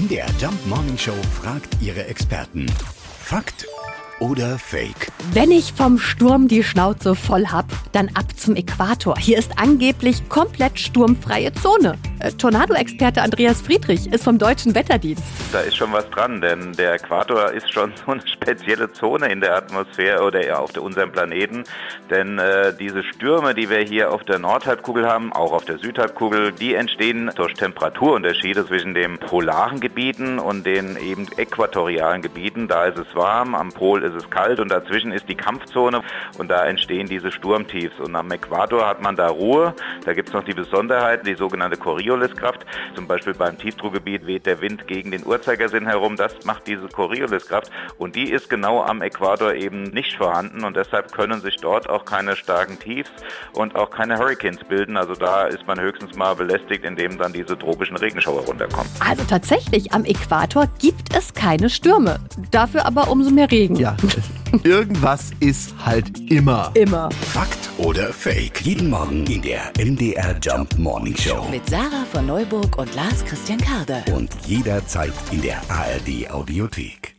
MDR Jump Morning Show fragt ihre Experten. Fakt oder Fake? Wenn ich vom Sturm die Schnauze voll hab, dann ab zum Äquator. Hier ist angeblich komplett sturmfreie Zone. Äh, Tornado-Experte Andreas Friedrich ist vom Deutschen Wetterdienst. Da ist schon was dran, denn der Äquator ist schon so eine spezielle Zone in der Atmosphäre oder eher auf unserem Planeten. Denn äh, diese Stürme, die wir hier auf der Nordhalbkugel haben, auch auf der Südhalbkugel, die entstehen durch Temperaturunterschiede zwischen den polaren Gebieten und den eben äquatorialen Gebieten. Da ist es warm, am Pol ist es kalt und dazwischen ist die Kampfzone und da entstehen diese Sturmtiefs. Und am Äquator hat man da Ruhe. Da gibt es noch die Besonderheit, die sogenannte Corioliskraft. Zum Beispiel beim Tiefdruckgebiet weht der Wind gegen den Uhrzeigersinn herum. Das macht diese Corioliskraft und die ist genau am Äquator eben nicht vorhanden und deshalb können sich dort auch keine starken Tiefs und auch keine Hurricanes bilden. Also da ist man höchstens mal belästigt, indem dann diese tropischen Regenschauer runterkommen. Also tatsächlich, am Äquator gibt es keine Stürme. Dafür aber umso mehr Regen. Ja, irgendwas ist halt immer. Immer. Fakt oder Fake? Jeden Morgen in der MDR Jump Morning Show. Mit Sarah von Neuburg und Lars Christian Karde. Und jederzeit in der ARD Audiothek.